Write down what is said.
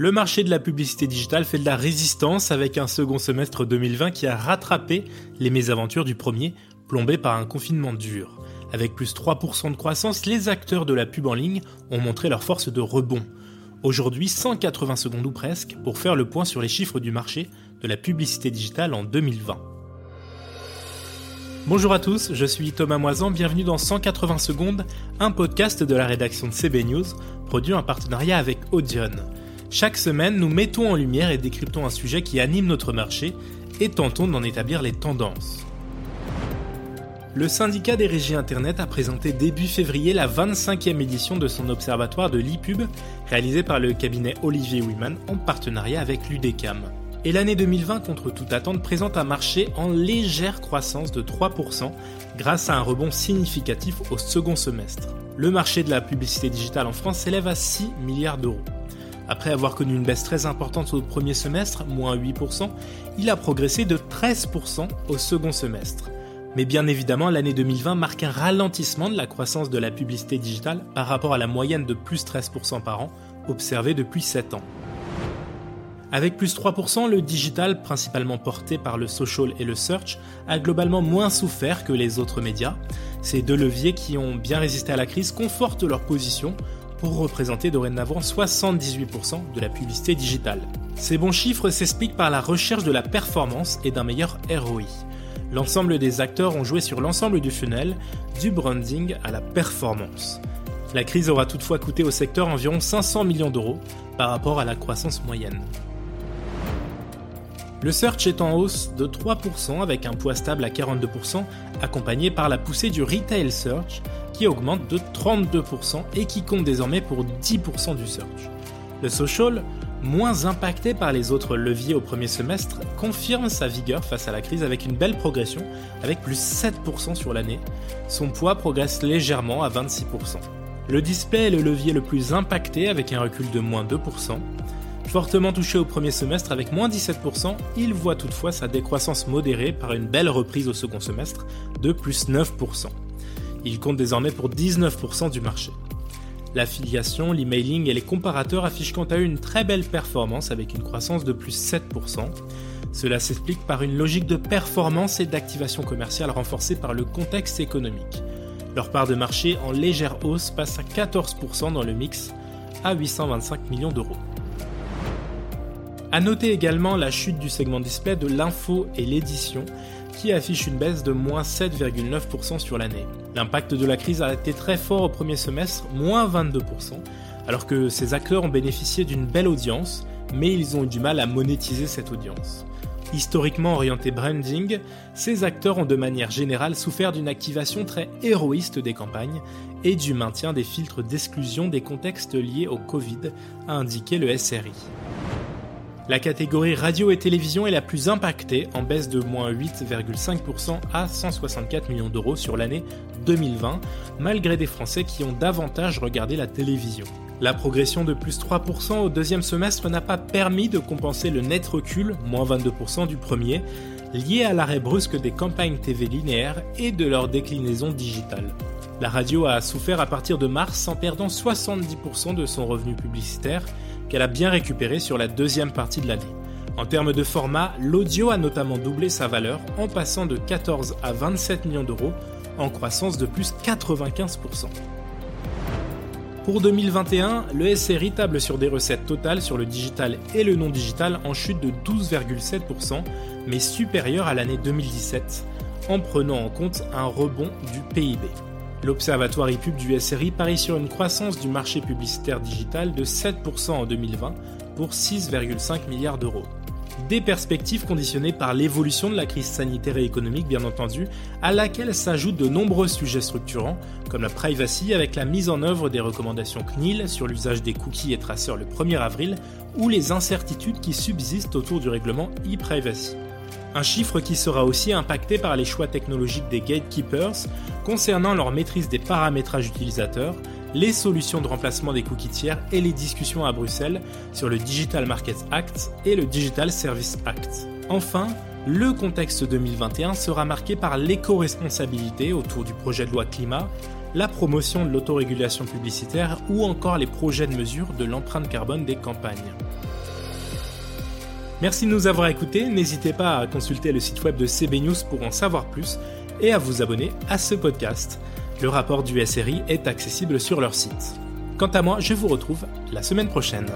Le marché de la publicité digitale fait de la résistance avec un second semestre 2020 qui a rattrapé les mésaventures du premier, plombé par un confinement dur. Avec plus 3% de croissance, les acteurs de la pub en ligne ont montré leur force de rebond. Aujourd'hui, 180 secondes ou presque pour faire le point sur les chiffres du marché de la publicité digitale en 2020. Bonjour à tous, je suis Thomas Moisan, bienvenue dans 180 secondes, un podcast de la rédaction de CB News, produit en partenariat avec Audion. Chaque semaine, nous mettons en lumière et décryptons un sujet qui anime notre marché et tentons d'en établir les tendances. Le syndicat des régies Internet a présenté début février la 25e édition de son observatoire de l'e-pub, réalisé par le cabinet Olivier Wiman en partenariat avec l'UDECAM. Et l'année 2020, contre toute attente, présente un marché en légère croissance de 3% grâce à un rebond significatif au second semestre. Le marché de la publicité digitale en France s'élève à 6 milliards d'euros. Après avoir connu une baisse très importante au premier semestre, moins 8%, il a progressé de 13% au second semestre. Mais bien évidemment, l'année 2020 marque un ralentissement de la croissance de la publicité digitale par rapport à la moyenne de plus 13% par an observée depuis 7 ans. Avec plus 3%, le digital, principalement porté par le social et le search, a globalement moins souffert que les autres médias. Ces deux leviers qui ont bien résisté à la crise confortent leur position pour représenter dorénavant 78% de la publicité digitale. Ces bons chiffres s'expliquent par la recherche de la performance et d'un meilleur ROI. L'ensemble des acteurs ont joué sur l'ensemble du funnel, du branding à la performance. La crise aura toutefois coûté au secteur environ 500 millions d'euros par rapport à la croissance moyenne. Le search est en hausse de 3% avec un poids stable à 42%, accompagné par la poussée du retail search qui augmente de 32% et qui compte désormais pour 10% du search. Le social, moins impacté par les autres leviers au premier semestre, confirme sa vigueur face à la crise avec une belle progression, avec plus 7% sur l'année. Son poids progresse légèrement à 26%. Le display est le levier le plus impacté avec un recul de moins 2%. Fortement touché au premier semestre avec moins 17%, il voit toutefois sa décroissance modérée par une belle reprise au second semestre de plus 9%. Il compte désormais pour 19% du marché. L'affiliation, l'emailing et les comparateurs affichent quant à eux une très belle performance avec une croissance de plus 7%. Cela s'explique par une logique de performance et d'activation commerciale renforcée par le contexte économique. Leur part de marché en légère hausse passe à 14% dans le mix à 825 millions d'euros. A noter également la chute du segment display de l'info et l'édition qui affiche une baisse de moins 7,9% sur l'année. L'impact de la crise a été très fort au premier semestre, moins 22%, alors que ces acteurs ont bénéficié d'une belle audience, mais ils ont eu du mal à monétiser cette audience. Historiquement orientés branding, ces acteurs ont de manière générale souffert d'une activation très héroïste des campagnes et du maintien des filtres d'exclusion des contextes liés au Covid, a indiqué le SRI. La catégorie radio et télévision est la plus impactée, en baisse de moins 8,5% à 164 millions d'euros sur l'année 2020, malgré des Français qui ont davantage regardé la télévision. La progression de plus 3% au deuxième semestre n'a pas permis de compenser le net recul, moins 22% du premier, lié à l'arrêt brusque des campagnes TV linéaires et de leur déclinaison digitale. La radio a souffert à partir de mars en perdant 70% de son revenu publicitaire qu'elle a bien récupéré sur la deuxième partie de l'année. En termes de format, l'audio a notamment doublé sa valeur en passant de 14 à 27 millions d'euros en croissance de plus 95%. Pour 2021, le SRI table sur des recettes totales sur le digital et le non digital en chute de 12,7%, mais supérieure à l'année 2017, en prenant en compte un rebond du PIB. L'Observatoire ePub du SRI parie sur une croissance du marché publicitaire digital de 7% en 2020 pour 6,5 milliards d'euros. Des perspectives conditionnées par l'évolution de la crise sanitaire et économique bien entendu, à laquelle s'ajoutent de nombreux sujets structurants, comme la privacy avec la mise en œuvre des recommandations CNIL sur l'usage des cookies et traceurs le 1er avril, ou les incertitudes qui subsistent autour du règlement e-privacy. Un chiffre qui sera aussi impacté par les choix technologiques des gatekeepers concernant leur maîtrise des paramétrages utilisateurs, les solutions de remplacement des cookies tiers et les discussions à Bruxelles sur le Digital Markets Act et le Digital Service Act. Enfin, le contexte 2021 sera marqué par l'éco-responsabilité autour du projet de loi climat, la promotion de l'autorégulation publicitaire ou encore les projets de mesure de l'empreinte carbone des campagnes. Merci de nous avoir écoutés, n'hésitez pas à consulter le site web de CB News pour en savoir plus et à vous abonner à ce podcast. Le rapport du SRI est accessible sur leur site. Quant à moi, je vous retrouve la semaine prochaine.